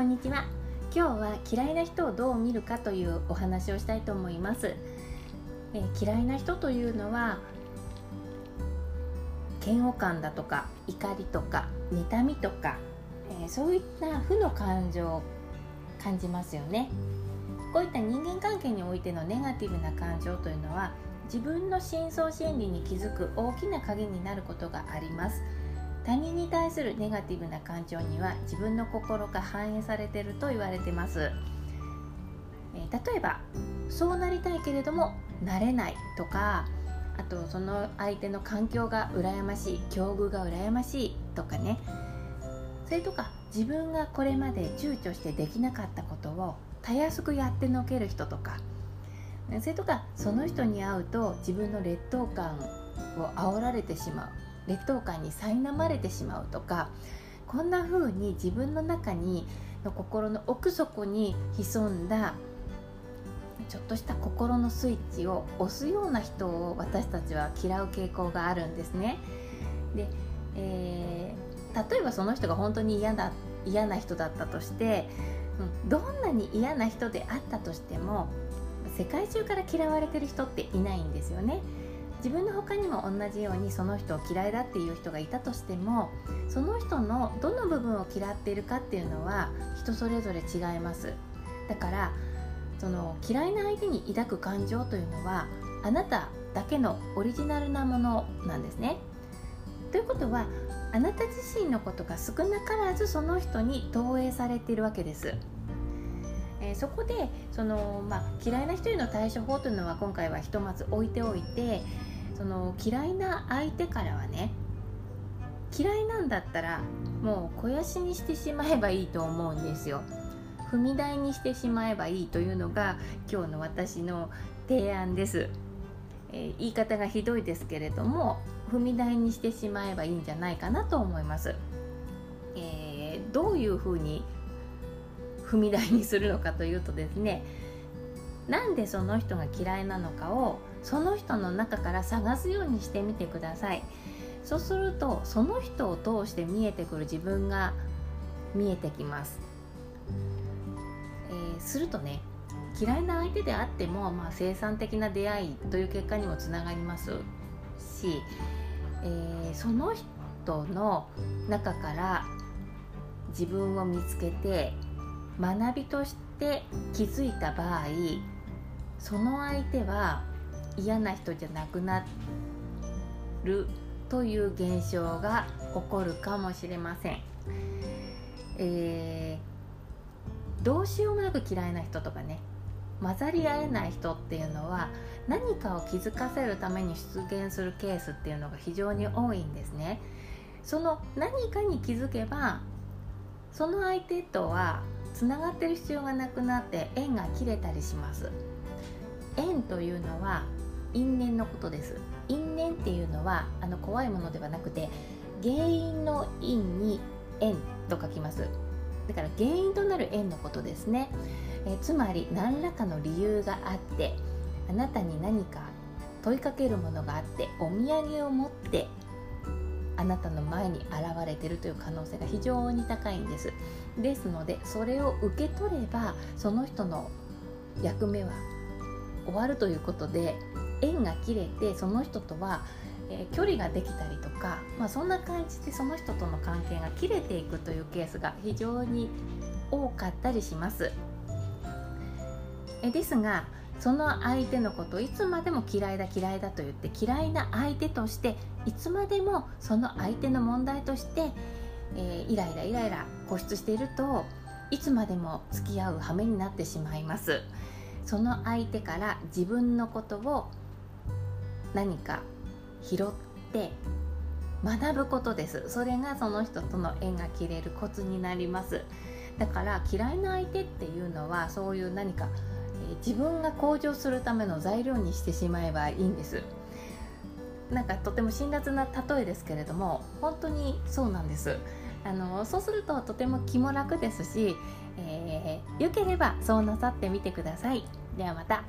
こんにちは。今日は嫌いな人をどう見るかというお話をしたいと思います、え、嫌いな人というのは嫌悪感だとか怒りとか妬みとか、え、そういった負の感情を感じますよね。こういった人間関係においてのネガティブな感情というのは自分の深層心理に気づく大きな鍵になることがあります。他人に対するネガティブな感情には自分の心が反映されていると言われてます、え、例えばそうなりたいけれどもなれないとかあとその相手の環境が羨ましい境遇が羨ましいとかね。それとか自分がこれまで躊躇してできなかったことをたやすくやってのける人とか。それとかその人に会うと自分の劣等感を煽られてしまう。劣等感に苛まれてしまうとかこんな風に自分の中にの心の奥底に潜んだちょっとした心のスイッチを押すような人を私たちは嫌う傾向があるんですね。で、えー、例えばその人が本当に嫌だ嫌な人だったとして、うん、どんなに嫌な人であったとしても世界中から嫌われてる人っていないんですよね自分の他にも同じようにその人を嫌いだっていう人がいたとしてもその人のどの部分を嫌っているかっていうのは人それぞれ違います。だからその嫌いな相手に抱く感情というのはあなただけのオリジナルなものなんですね。ということはあなた自身のことが少なからずその人に投影されているわけです。えー、そこでその、まあ、嫌いな人への対処法というのは今回はひとまず置いておいてその嫌いな相手からはね嫌いなんだったらもう肥やしにしてしまえばいいと思うんですよ。踏み台にしてしまえばいいというのが今日の私の提案です、えー、言い方がひどいですけれども踏み台にしてしまえばいいんじゃないかなと思います、えー、どういうふうに踏み台にするのかというとですねなんでその人が嫌いなのかをその人の中から探すようにしてみてください。そうするとその人を通して見えてくる自分が見えてきます、えー、するとね嫌いな相手であっても、まあ、生産的な出会いという結果にもつながりますし、えー、その人の中から自分を見つけて学びとして気づいた場合その相手は嫌な人じゃなくなるという現象が起こるかもしれません、えー、どうしようもなく嫌いな人とかね混ざり合えない人っていうのは何かを気づかせるために出現するケースっていうのが非常に多いんですね。その何かに気づけばその相手とはつながってる必要がなくなって縁が切れたりします。縁というのは因縁のことです。因縁っていうのはあの怖いものではなくて原因の因に縁と書きます。だから原因となる縁のことですね。えつまり何らかの理由があってあなたに何か問いかけるものがあってお土産を持ってあなたの前に現れてるという可能性が非常に高いんですですのでそれを受け取ればその人の役目は終わるということで縁が切れてその人とは、えー、距離ができたりとか、まあ、そんな感じでその人との関係が切れていくというケースが非常に多かったりします。えですがその相手のことをいつまでも嫌いだ嫌いだと言って嫌いな相手としていつまでもその相手の問題として、えー、イライライライラ固執しているといつまでも付き合う羽目になってしまいます。その相手から自分のことを何か拾って学ぶことです。それがその人との縁が切れるコツになります。だから嫌いな相手っていうのはそういう何か自分が向上するための材料にしてしまえばいいんです。なんかとても辛辣な例えですけれども本当にそうなんです。あのそうするととても気も楽ですし、えー、よければそうなさってみてください。ではまた。